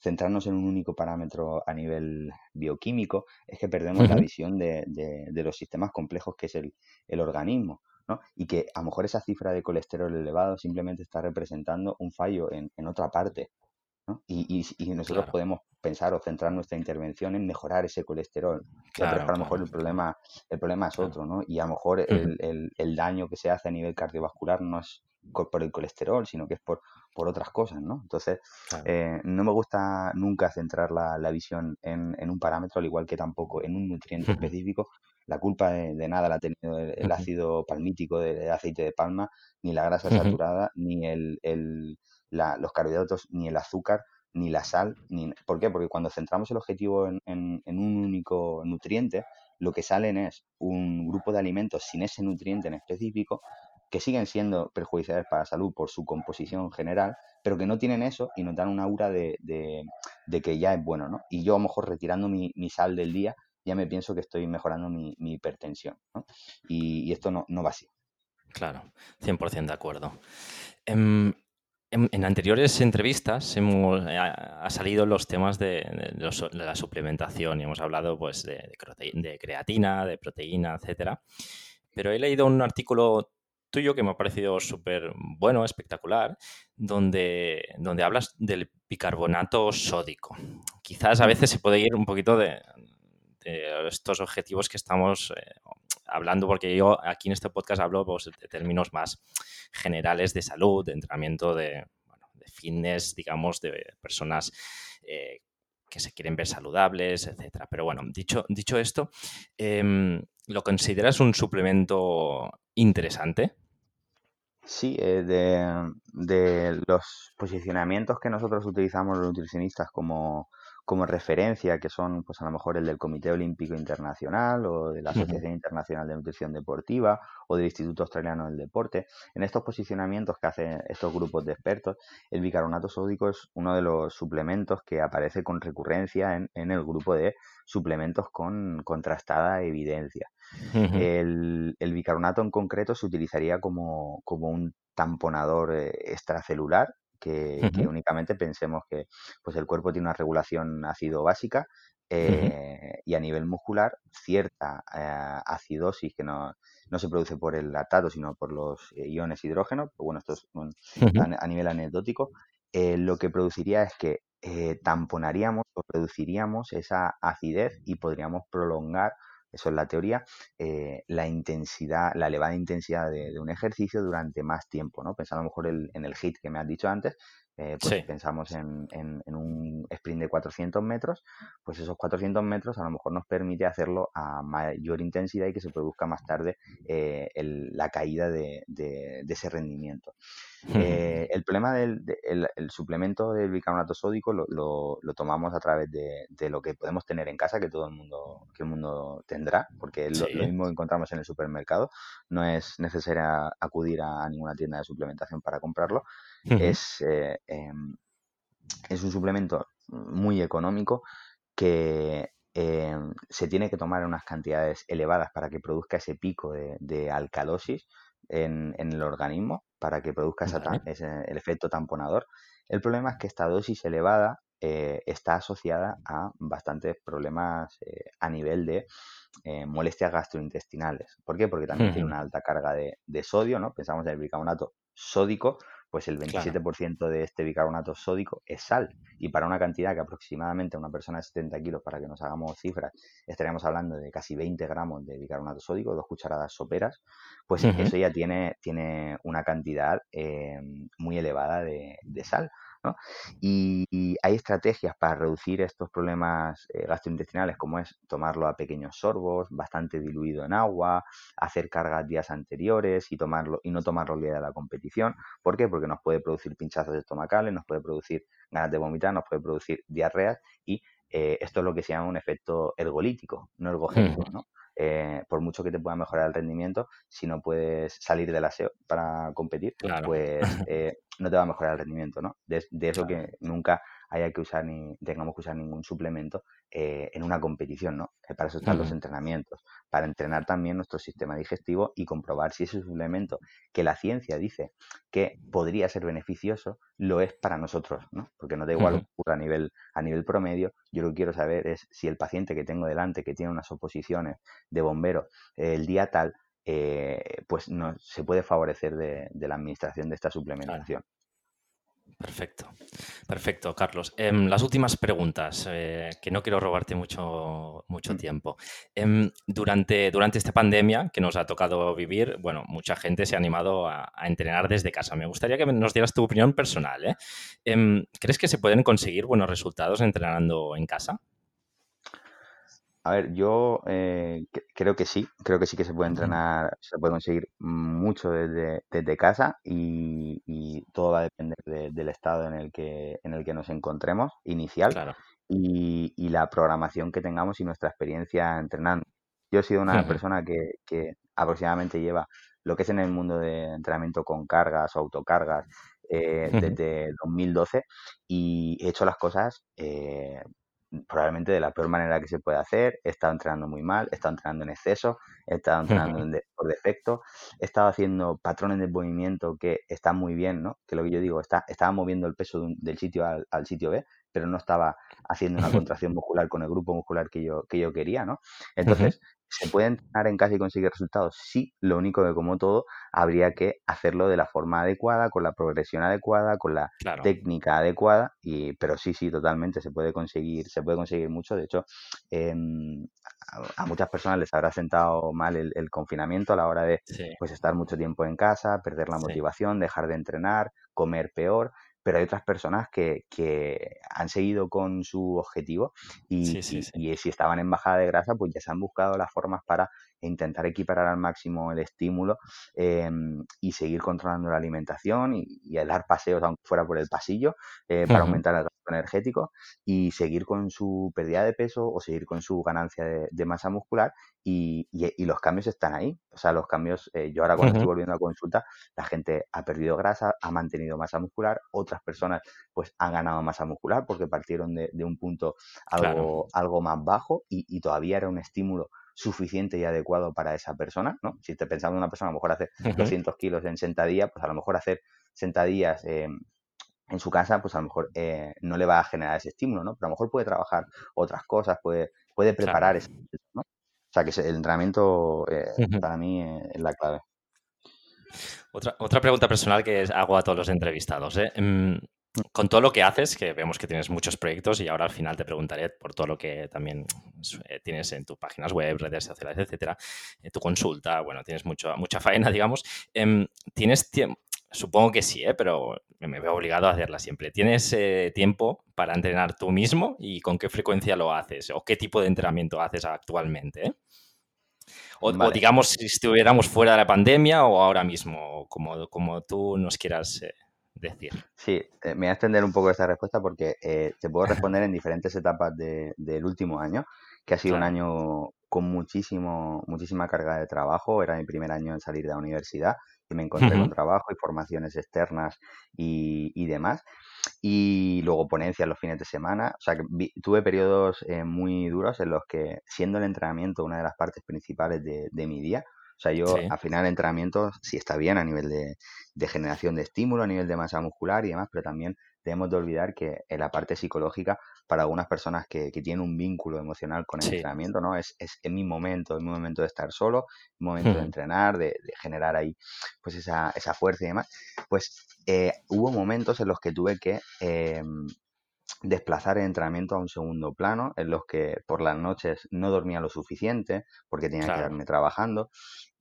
[SPEAKER 2] centrarnos en un único parámetro a nivel bioquímico es que perdemos la visión de, los sistemas complejos que es el, organismo. ¿no? Y que a lo mejor esa cifra de colesterol elevado simplemente está representando un fallo en, en otra parte y, nosotros podemos pensar o centrar nuestra intervención en mejorar ese colesterol. Claro, a lo mejor el problema, el problema es otro, ¿no? Y a lo mejor el, daño que se hace a nivel cardiovascular no es por el colesterol, sino que es por, por otras cosas, ¿no? Entonces, eh, no me gusta nunca centrar la, visión en, un parámetro, al igual que tampoco en un nutriente específico. La culpa de, nada la ha tenido el, ácido palmítico del aceite de palma, ni la grasa saturada, ni el los carbohidratos, ni el azúcar, ni la sal. Ni... ¿Por qué? Porque cuando centramos el objetivo en, un único nutriente, lo que salen es un grupo de alimentos sin ese nutriente en específico que siguen siendo perjudiciales para la salud por su composición general, pero que no tienen eso y nos dan una aura de, que ya es bueno, ¿no? Y yo a lo mejor retirando mi, sal del día ya me pienso que estoy mejorando mi, hipertensión, ¿no? Y, esto no, no va así.
[SPEAKER 1] Claro, 100% de acuerdo. Em, en, anteriores entrevistas hemos, eh, ha, salido los temas de, la suplementación y hemos hablado pues, de, creatina, de proteína, etc. Pero he leído un artículo tuyo que me ha parecido súper bueno, espectacular, donde, donde hablas del bicarbonato sódico. Quizás a veces se puede ir un poquito de, estos objetivos que estamos eh, hablando, porque yo aquí en este podcast hablo pues, de términos más generales de salud, de entrenamiento, de, de fitness, digamos, de personas eh, que se quieren ver saludables, etcétera. Pero bueno, dicho, dicho esto, em, ¿lo consideras un suplemento interesante?
[SPEAKER 2] Sí, eh, de, los posicionamientos que nosotros utilizamos los nutricionistas como, como referencia, que son pues a lo mejor el del Comité Olímpico Internacional o de la Asociación Internacional de Nutrición Deportiva o del Instituto Australiano del Deporte. En estos posicionamientos que hacen estos grupos de expertos, el bicarbonato sódico es uno de los suplementos que aparece con recurrencia en, en el grupo de suplementos con contrastada evidencia. el, el, bicarbonato en concreto se utilizaría como, como un tamponador eh, extracelular que, únicamente pensemos que pues el cuerpo tiene una regulación ácido básica eh, y a nivel muscular cierta eh, acidosis que no, no, se produce por el lactato sino por los iones hidrógeno, pues bueno, esto es a, nivel anecdótico, lo que produciría es que tamponaríamos o reduciríamos esa acidez y podríamos prolongar eso es la teoría, eh, la intensidad, la elevada intensidad de, un ejercicio durante más tiempo, ¿no? Pensando a lo mejor en el hit que me has dicho antes, eh, pues pensamos en, un sprint de 400 metros, pues esos 400 metros a lo mejor nos permite hacerlo a mayor intensidad y que se produzca más tarde eh, la caída de, ese rendimiento. Eh, el problema del el, suplemento del bicarbonato sódico lo, tomamos a través de, lo que podemos tener en casa, que todo el mundo, que el mundo tendrá, porque lo, mismo que encontramos en el supermercado, no es necesario acudir a ninguna tienda de suplementación para comprarlo es, eh, em, es un suplemento muy económico que em, se tiene que tomar en unas cantidades elevadas para que produzca ese pico de, alcalosis en, el organismo, para que produzca ese, el efecto tamponador. El problema es que esta dosis elevada eh, está asociada a bastantes problemas eh, a nivel de molestias gastrointestinales. ¿Por qué? Porque también tiene una alta carga de, de, sodio, ¿no? Pensamos en el bicarbonato sódico, pues el 27% de este bicarbonato sódico es sal. Y para una cantidad que aproximadamente una persona de 70 kilos, para que nos hagamos cifras, estaríamos hablando de casi 20 gramos de bicarbonato sódico, dos cucharadas soperas, pues eso ya tiene, tiene una cantidad eh, muy elevada de, de sal. Y, hay estrategias para reducir estos problemas eh, gastrointestinales, como es tomarlo a pequeños sorbos, bastante diluido en agua, hacer cargas días anteriores y, tomarlo, y no tomarlo el día de la competición. ¿Por qué? Porque nos puede producir pinchazos estomacales, nos puede producir ganas de vomitar, nos puede producir diarreas y eh, esto es lo que se llama un efecto ergolítico, no ergogénico, ¿no? Eh, por mucho que te pueda mejorar el rendimiento, si no puedes salir del aseo para competir, pues eh, no te va a mejorar el rendimiento, ¿no? De, eso que nunca haya que usar ni tengamos que usar ningún suplemento eh, en una competición, ¿no? para eso están los entrenamientos, para entrenar también nuestro sistema digestivo y comprobar si ese suplemento que la ciencia dice que podría ser beneficioso, lo es para nosotros, ¿no? Porque no da igual ocurre a nivel, a nivel promedio, yo lo que quiero saber es si el paciente que tengo delante, que tiene unas oposiciones de bombero, el día tal, eh, pues no, se puede favorecer de, la administración de esta suplementación.
[SPEAKER 1] Perfecto, perfecto, Carlos. Em, las últimas preguntas, eh, que no quiero robarte mucho, mucho mm. tiempo. Em, durante, durante esta pandemia que nos ha tocado vivir, bueno, mucha gente se ha animado a, entrenar desde casa. Me gustaría que nos dieras tu opinión personal. ¿eh? Em, ¿Crees que se pueden conseguir buenos resultados entrenando en casa?
[SPEAKER 2] A ver, yo eh, creo que sí, creo que sí que se puede entrenar, se puede conseguir mucho desde, desde casa y, todo va a depender del estado en el que en el que nos encontremos inicial y, la programación que tengamos y nuestra experiencia entrenando. Yo he sido una persona que, que aproximadamente lleva lo que es en el mundo de entrenamiento con cargas o autocargas eh, desde 2012 y he hecho las cosas eh, probablemente de la peor manera que se puede hacer, he estado entrenando muy mal, he estado entrenando en exceso, he estado entrenando por defecto, he estado haciendo patrones de movimiento que están muy bien, ¿no? Que lo que yo digo, está, estaba moviendo el peso del sitio al, al, sitio B, pero no estaba haciendo una contracción muscular con el grupo muscular que yo, que yo quería, ¿no? Entonces, ¿Se puede entrenar en casa y conseguir resultados? Sí, lo único que como todo habría que hacerlo de la forma adecuada, con la progresión adecuada, con la técnica adecuada, y, pero sí, sí, totalmente se puede conseguir, se puede conseguir mucho. De hecho, em, a, muchas personas les habrá sentado mal el, confinamiento a la hora de pues estar mucho tiempo en casa, perder la motivación, dejar de entrenar, comer peor pero hay otras personas que, que han seguido con su objetivo y, y, si estaban en bajada de grasa, pues ya se han buscado las formas para intentar equiparar al máximo el estímulo em, y seguir controlando la alimentación y, dar paseos aunque fuera por el pasillo eh, para aumentar el gasto energético y seguir con su pérdida de peso o seguir con su ganancia de, masa muscular y, los cambios están ahí. O sea, los cambios, eh, yo ahora cuando estoy volviendo a consulta, la gente ha perdido grasa, ha mantenido masa muscular, otras personas pues han ganado masa muscular porque partieron de, un punto algo, algo más bajo y, todavía era un estímulo suficiente y adecuado para esa persona, ¿no? Si te pensamos en una persona a lo mejor hace 200 kilos en sentadilla, pues a lo mejor hacer sentadillas eh, en su casa, pues a lo mejor eh, no le va a generar ese estímulo, ¿no? Pero a lo mejor puede trabajar otras cosas, puede, puede preparar ese, ¿no? O sea, que el entrenamiento eh, para mí es la clave.
[SPEAKER 1] Otra, otra pregunta personal que hago a todos los entrevistados. ¿eh? Con todo lo que haces, que vemos que tienes muchos proyectos y ahora al final te preguntaré por todo lo que también eh, tienes en tus páginas web, redes sociales, etcétera, eh, tu consulta, bueno, tienes mucho, mucha faena, digamos. Em, ¿Tienes tiempo? Supongo que sí, ¿eh? pero me veo obligado a hacerla siempre. ¿Tienes tiempo para entrenar tú mismo y con qué frecuencia lo haces? ¿O qué tipo de entrenamiento haces actualmente? O, digamos, si estuviéramos fuera de la pandemia o ahora mismo, como, como tú nos quieras decir?
[SPEAKER 2] Sí, eh, me voy a extender un poco esta respuesta porque eh, te puedo responder en diferentes etapas del último año, que ha sido un año con muchísimo, muchísima carga de trabajo. Era mi primer año en salir de la universidad y me encontré con trabajo y formaciones externas y, demás. Y luego ponencias los fines de semana. O sea, que tuve periodos eh, muy duros en los que, siendo el entrenamiento una de las partes principales de, de mi día, sea, yo al final el entrenamiento sí está bien a nivel de, generación de estímulo, a nivel de masa muscular y demás, pero también debemos de olvidar que en la parte psicológica, para algunas personas que, tienen un vínculo emocional con el entrenamiento, ¿no? Es, es, mi momento, es mi momento de estar solo, mi momento de entrenar, de, generar ahí pues esa, esa fuerza y demás. Pues eh, hubo momentos en los que tuve que em, desplazar el entrenamiento a un segundo plano, en los que por las noches no dormía lo suficiente porque tenía que quedarme trabajando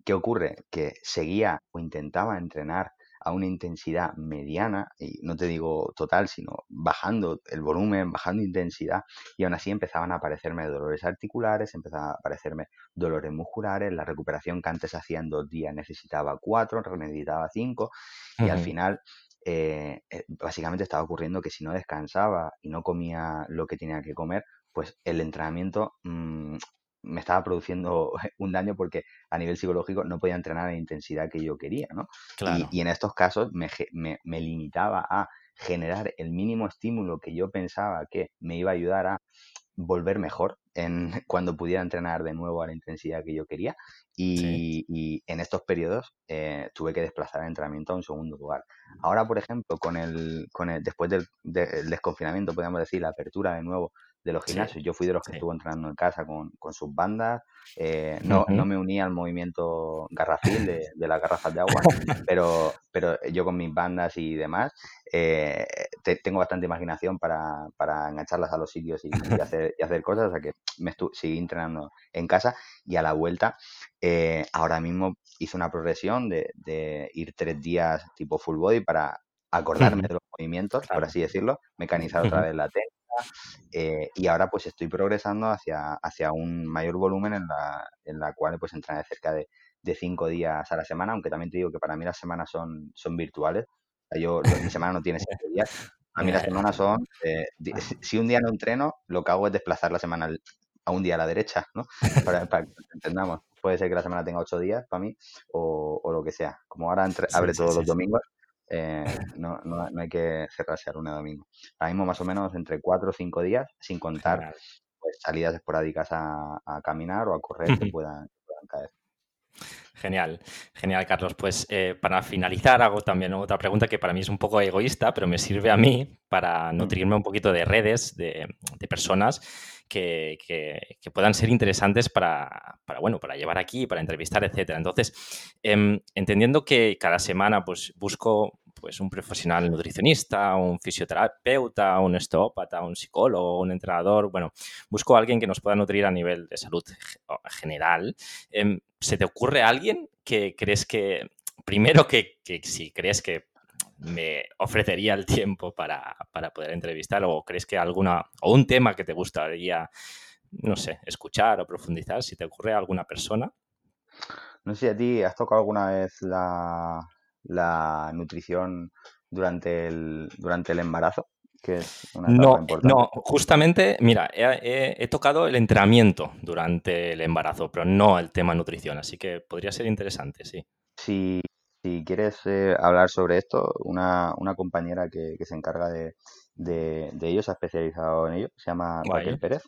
[SPEAKER 2] ¿Qué ocurre? Que seguía o intentaba entrenar a una intensidad mediana, y no te digo total, sino bajando el volumen, bajando intensidad, y aún así empezaban a aparecerme dolores articulares, empezaban a aparecerme dolores musculares, la recuperación que antes hacía en dos días necesitaba cuatro, necesitaba cinco, y al final eh, eh, básicamente estaba ocurriendo que si no descansaba y no comía lo que tenía que comer, pues el entrenamiento mm, me estaba produciendo un daño porque a nivel psicológico no podía entrenar a la intensidad que yo quería, ¿no? Y, en estos casos me, me, limitaba a generar el mínimo estímulo que yo pensaba que me iba a ayudar a volver mejor en cuando pudiera entrenar de nuevo a la intensidad que yo quería y, en estos periodos eh, tuve que desplazar el entrenamiento a un segundo lugar. Ahora, por ejemplo, con el, con el después del, del desconfinamiento, podemos decir, la apertura de nuevo de los gimnasios. Yo fui de los que estuvo entrenando en casa con, sus bandas. Eh, no, no me unía al movimiento garrafil de, de, las garrafas de agua, pero, pero yo con mis bandas y demás eh, tengo bastante imaginación para, para, engancharlas a los sitios y, hacer, y hacer cosas. O sea que me seguí entrenando en casa y a la vuelta, eh, ahora mismo hice una progresión de, de ir tres días tipo full body para acordarme de los movimientos, por así decirlo, mecanizar otra vez la técnica eh, y ahora pues estoy progresando hacia, hacia un mayor volumen en la, en la cual pues entrar cerca de, de, cinco días a la semana, aunque también te digo que para mí las semanas son, son virtuales. yo, mi semana no tiene siete días. A mí las semanas son, eh, si un día no entreno, lo que hago es desplazar la semana a un día a la derecha, ¿no? Para, para que entendamos. Puede ser que la semana tenga ocho días para mí o, o lo que sea. Como ahora abre todos los domingos, eh, no, no, no, hay que cerrarse a lunes domingo. Ahora mismo más o menos entre cuatro o cinco días, sin contar pues, salidas esporádicas a, caminar o a correr que puedan, caer.
[SPEAKER 1] Genial, genial, Carlos. Pues eh, para finalizar, hago también otra pregunta que para mí es un poco egoísta, pero me sirve a mí para mm. nutrirme un poquito de redes, de, personas que, puedan ser interesantes para, bueno, para llevar aquí, para entrevistar, etcétera. Entonces, em, entendiendo que cada semana pues, busco pues un profesional nutricionista, un fisioterapeuta, un osteópata, un psicólogo, un entrenador. Bueno, busco a alguien que nos pueda nutrir a nivel de salud general. Em, ¿Se te ocurre alguien que crees que, primero que, si crees que me ofrecería el tiempo para, poder entrevistar o crees que alguna, o un tema que te gustaría, no sé, escuchar o profundizar, si te ocurre alguna persona?
[SPEAKER 2] No sé si a ti has tocado alguna vez la, la nutrición durante el, durante el embarazo, que es una
[SPEAKER 1] No,
[SPEAKER 2] importante.
[SPEAKER 1] no, justamente, mira, he, he- he tocado el entrenamiento durante el embarazo, pero no el tema nutrición, así que podría ser interesante, sí.
[SPEAKER 2] Si, si quieres eh, hablar sobre esto, una, una compañera que, que se encarga de, de, de ello, se ha especializado en ello, se llama Raquel Pérez,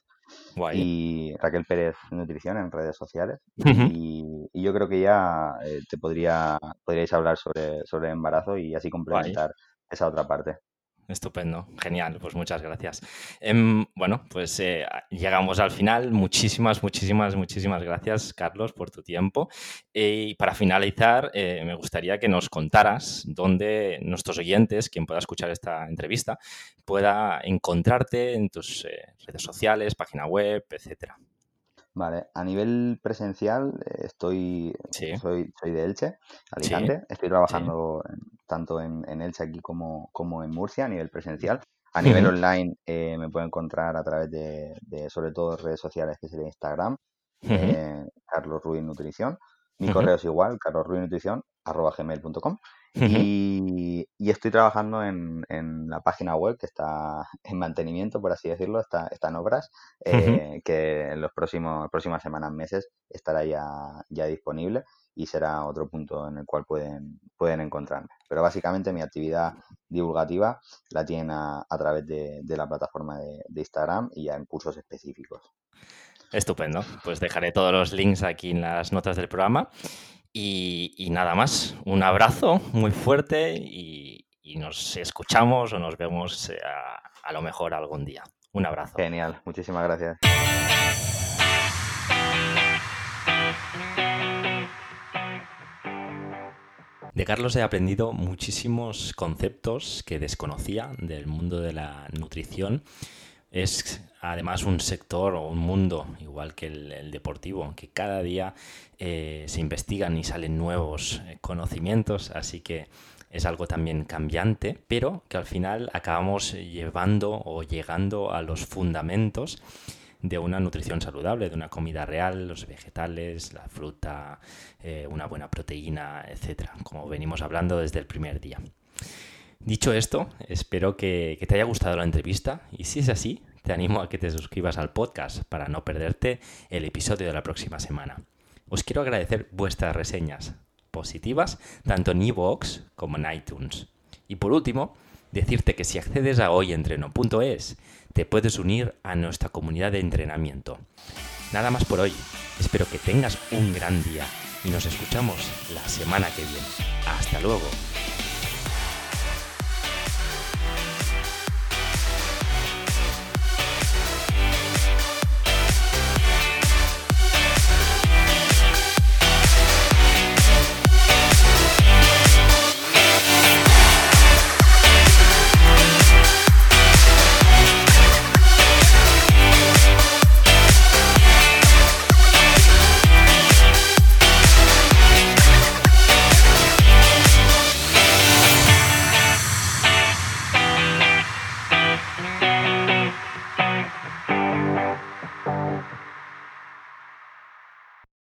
[SPEAKER 1] guay.
[SPEAKER 2] y Raquel Pérez Nutrición en redes sociales, y, y yo creo que ya eh, te podría, podríais hablar sobre, sobre el embarazo y así
[SPEAKER 1] Guay.
[SPEAKER 2] complementar esa otra parte.
[SPEAKER 1] Estupendo, genial, pues muchas gracias. Em, bueno, pues eh, llegamos al final. Muchísimas, muchísimas, muchísimas gracias, Carlos, por tu tiempo. Eh, y para finalizar, me gustaría que nos contaras dónde nuestros oyentes, quien pueda escuchar esta entrevista, pueda encontrarte en tus redes sociales, página web, etcétera.
[SPEAKER 2] Vale, a nivel presencial eh, estoy,
[SPEAKER 1] Sí,
[SPEAKER 2] soy, soy de Elche,
[SPEAKER 1] sí,
[SPEAKER 2] Alicante, estoy
[SPEAKER 1] sí.
[SPEAKER 2] trabajando en- tanto en, en Elche aquí como, como en Murcia a nivel presencial. A nivel online eh, me puedo encontrar a través de, de, sobre todo redes sociales que sería Instagram, eh, Carlos Ruiz Nutrición. Mi correo es igual, carlosruiznutrición, Y, y estoy trabajando en, en la página web que está en mantenimiento, por así decirlo, está, está en obras, eh, que en los próximos próximas semanas, meses estará ya, ya disponible y será otro punto en el cual pueden, pueden encontrarme. Pero básicamente mi actividad divulgativa la tienen a, a través de, de la plataforma de, de Instagram y ya en cursos específicos.
[SPEAKER 1] Estupendo. Pues dejaré todos los links aquí en las notas del programa. Y, y nada más, un abrazo muy fuerte y, y nos escuchamos o nos vemos eh, a, a lo mejor algún día. Un abrazo.
[SPEAKER 2] Genial, muchísimas gracias.
[SPEAKER 1] De Carlos he aprendido muchísimos conceptos que desconocía del mundo de la nutrición. Es además un sector o un mundo, igual que el, deportivo, que cada día eh, se investigan y salen nuevos eh, conocimientos, así que es algo también cambiante, pero que al final acabamos llevando o llegando a los fundamentos de una nutrición saludable, de una comida real, los vegetales, la fruta, eh, una buena proteína, etcétera, como venimos hablando desde el primer día. Dicho esto, espero que te haya gustado la entrevista y si es así, te animo a que te suscribas al podcast para no perderte el episodio de la próxima semana. Os quiero agradecer vuestras reseñas positivas tanto en iVoox como en iTunes. Y por último, decirte que si accedes a hoyentreno.es, te puedes unir a nuestra comunidad de entrenamiento. Nada más por hoy. Espero que tengas un gran día y nos escuchamos la semana que viene. Hasta luego.